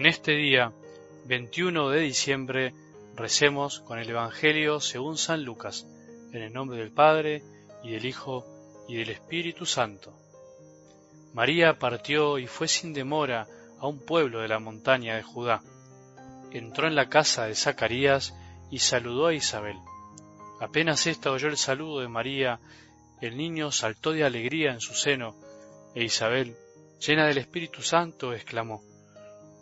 en este día, 21 de diciembre, recemos con el Evangelio según San Lucas, en el nombre del Padre, y del Hijo, y del Espíritu Santo. María partió y fue sin demora a un pueblo de la montaña de Judá. Entró en la casa de Zacarías y saludó a Isabel. Apenas ésta oyó el saludo de María, el niño saltó de alegría en su seno, e Isabel, llena del Espíritu Santo, exclamó,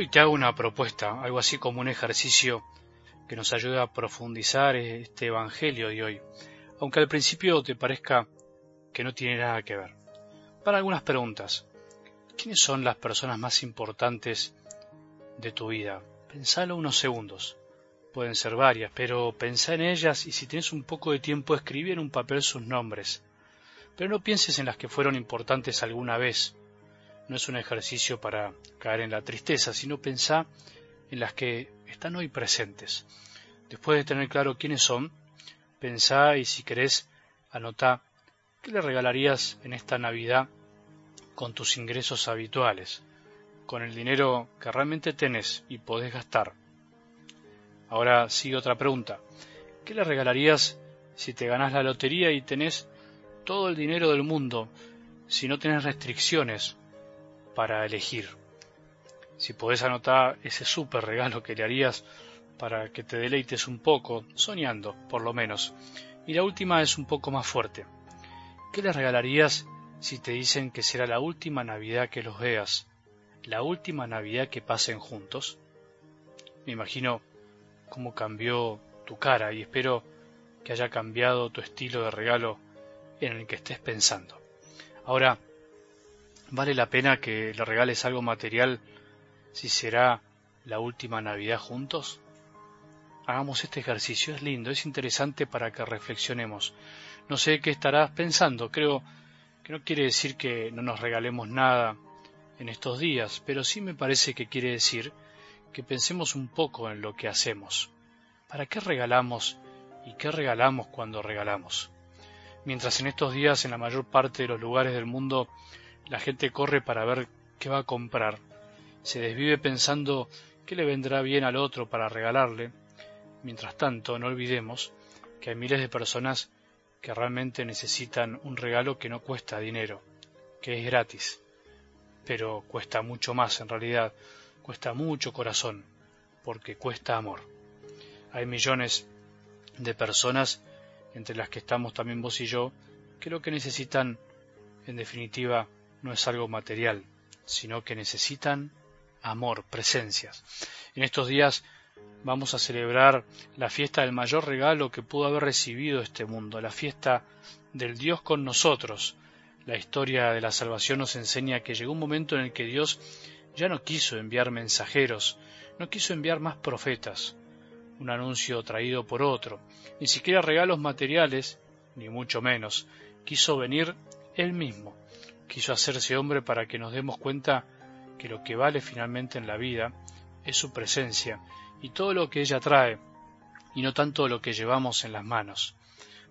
Hoy te hago una propuesta, algo así como un ejercicio que nos ayuda a profundizar este Evangelio de hoy, aunque al principio te parezca que no tiene nada que ver. Para algunas preguntas, ¿quiénes son las personas más importantes de tu vida? Pensalo unos segundos. Pueden ser varias, pero pensá en ellas y si tienes un poco de tiempo escribí en un papel sus nombres. Pero no pienses en las que fueron importantes alguna vez, no es un ejercicio para caer en la tristeza, sino pensar en las que están hoy presentes. Después de tener claro quiénes son, pensá y si querés, anotá qué le regalarías en esta Navidad con tus ingresos habituales, con el dinero que realmente tenés y podés gastar. Ahora sigue otra pregunta. ¿Qué le regalarías si te ganás la lotería y tenés todo el dinero del mundo, si no tenés restricciones para elegir. Si podés anotar ese súper regalo que le harías para que te deleites un poco, soñando, por lo menos. Y la última es un poco más fuerte. ¿Qué le regalarías si te dicen que será la última Navidad que los veas? ¿La última Navidad que pasen juntos? Me imagino cómo cambió tu cara y espero que haya cambiado tu estilo de regalo en el que estés pensando. Ahora, ¿Vale la pena que le regales algo material si será la última Navidad juntos? Hagamos este ejercicio, es lindo, es interesante para que reflexionemos. No sé qué estarás pensando, creo que no quiere decir que no nos regalemos nada en estos días, pero sí me parece que quiere decir que pensemos un poco en lo que hacemos. ¿Para qué regalamos y qué regalamos cuando regalamos? Mientras en estos días en la mayor parte de los lugares del mundo la gente corre para ver qué va a comprar. Se desvive pensando qué le vendrá bien al otro para regalarle. Mientras tanto, no olvidemos que hay miles de personas que realmente necesitan un regalo que no cuesta dinero, que es gratis, pero cuesta mucho más en realidad, cuesta mucho corazón, porque cuesta amor. Hay millones de personas, entre las que estamos también vos y yo, que lo que necesitan, en definitiva, no es algo material, sino que necesitan amor, presencias. En estos días vamos a celebrar la fiesta del mayor regalo que pudo haber recibido este mundo, la fiesta del Dios con nosotros. La historia de la salvación nos enseña que llegó un momento en el que Dios ya no quiso enviar mensajeros, no quiso enviar más profetas, un anuncio traído por otro, ni siquiera regalos materiales, ni mucho menos, quiso venir Él mismo, quiso hacerse hombre para que nos demos cuenta que lo que vale finalmente en la vida es su presencia y todo lo que ella trae, y no tanto lo que llevamos en las manos.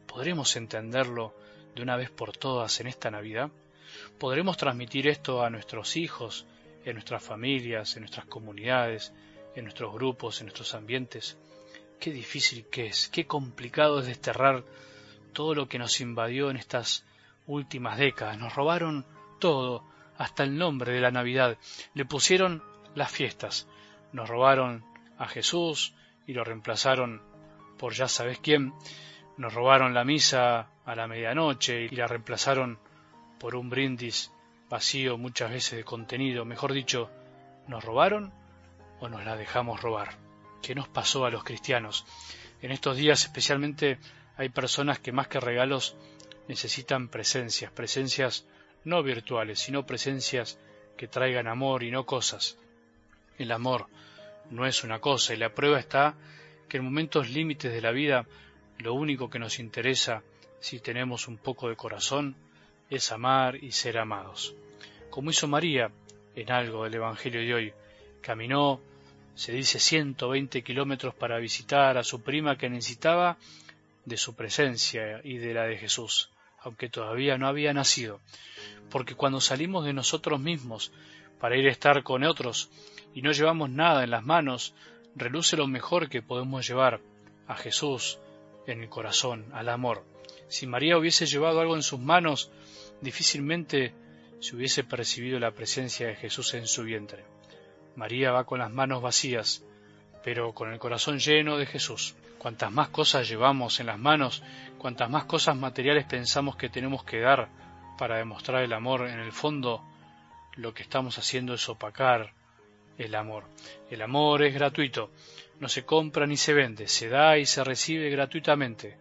¿Podremos entenderlo de una vez por todas en esta Navidad? ¿Podremos transmitir esto a nuestros hijos, en nuestras familias, en nuestras comunidades, en nuestros grupos, en nuestros ambientes? Qué difícil que es, qué complicado es desterrar todo lo que nos invadió en estas últimas décadas. Nos robaron todo, hasta el nombre de la Navidad. Le pusieron las fiestas. Nos robaron a Jesús y lo reemplazaron por ya sabes quién. Nos robaron la misa a la medianoche y la reemplazaron por un brindis vacío muchas veces de contenido. Mejor dicho, ¿nos robaron o nos la dejamos robar? ¿Qué nos pasó a los cristianos? En estos días especialmente hay personas que más que regalos necesitan presencias, presencias no virtuales, sino presencias que traigan amor y no cosas. El amor no es una cosa y la prueba está que en momentos límites de la vida lo único que nos interesa si tenemos un poco de corazón es amar y ser amados. Como hizo María en algo del Evangelio de hoy, caminó, se dice, 120 kilómetros para visitar a su prima que necesitaba de su presencia y de la de Jesús, aunque todavía no había nacido. Porque cuando salimos de nosotros mismos para ir a estar con otros y no llevamos nada en las manos, reluce lo mejor que podemos llevar a Jesús en el corazón, al amor. Si María hubiese llevado algo en sus manos, difícilmente se hubiese percibido la presencia de Jesús en su vientre. María va con las manos vacías, pero con el corazón lleno de Jesús. Cuantas más cosas llevamos en las manos, cuantas más cosas materiales pensamos que tenemos que dar para demostrar el amor, en el fondo lo que estamos haciendo es opacar el amor. El amor es gratuito, no se compra ni se vende, se da y se recibe gratuitamente.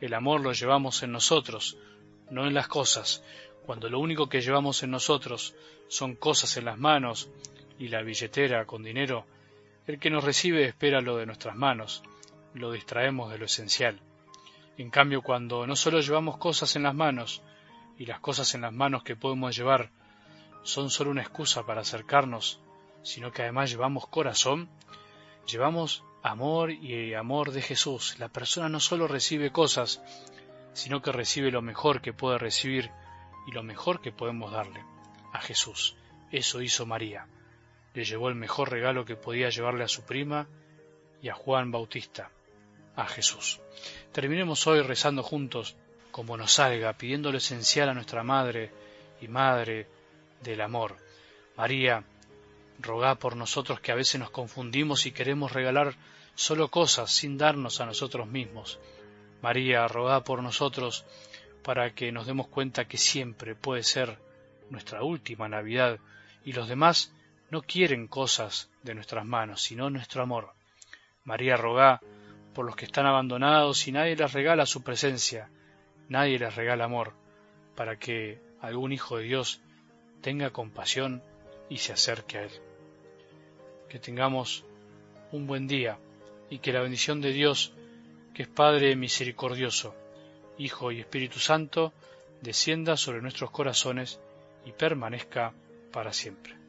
El amor lo llevamos en nosotros, no en las cosas. Cuando lo único que llevamos en nosotros son cosas en las manos y la billetera con dinero, el que nos recibe espera lo de nuestras manos, lo distraemos de lo esencial. En cambio, cuando no solo llevamos cosas en las manos, y las cosas en las manos que podemos llevar son solo una excusa para acercarnos, sino que además llevamos corazón, llevamos amor y amor de Jesús. La persona no solo recibe cosas, sino que recibe lo mejor que puede recibir y lo mejor que podemos darle, a Jesús. Eso hizo María. Le llevó el mejor regalo que podía llevarle a su prima y a Juan Bautista, a Jesús. Terminemos hoy rezando juntos, como nos salga, pidiendo lo esencial a nuestra Madre y Madre del Amor. María, rogá por nosotros que a veces nos confundimos y queremos regalar solo cosas sin darnos a nosotros mismos. María, rogá por nosotros para que nos demos cuenta que siempre puede ser nuestra última Navidad y los demás no quieren cosas de nuestras manos, sino nuestro amor. María, rogá por los que están abandonados y nadie les regala su presencia, nadie les regala amor, para que algún hijo de Dios tenga compasión y se acerque a Él. Que tengamos un buen día y que la bendición de Dios, que es Padre misericordioso, Hijo y Espíritu Santo, descienda sobre nuestros corazones y permanezca para siempre.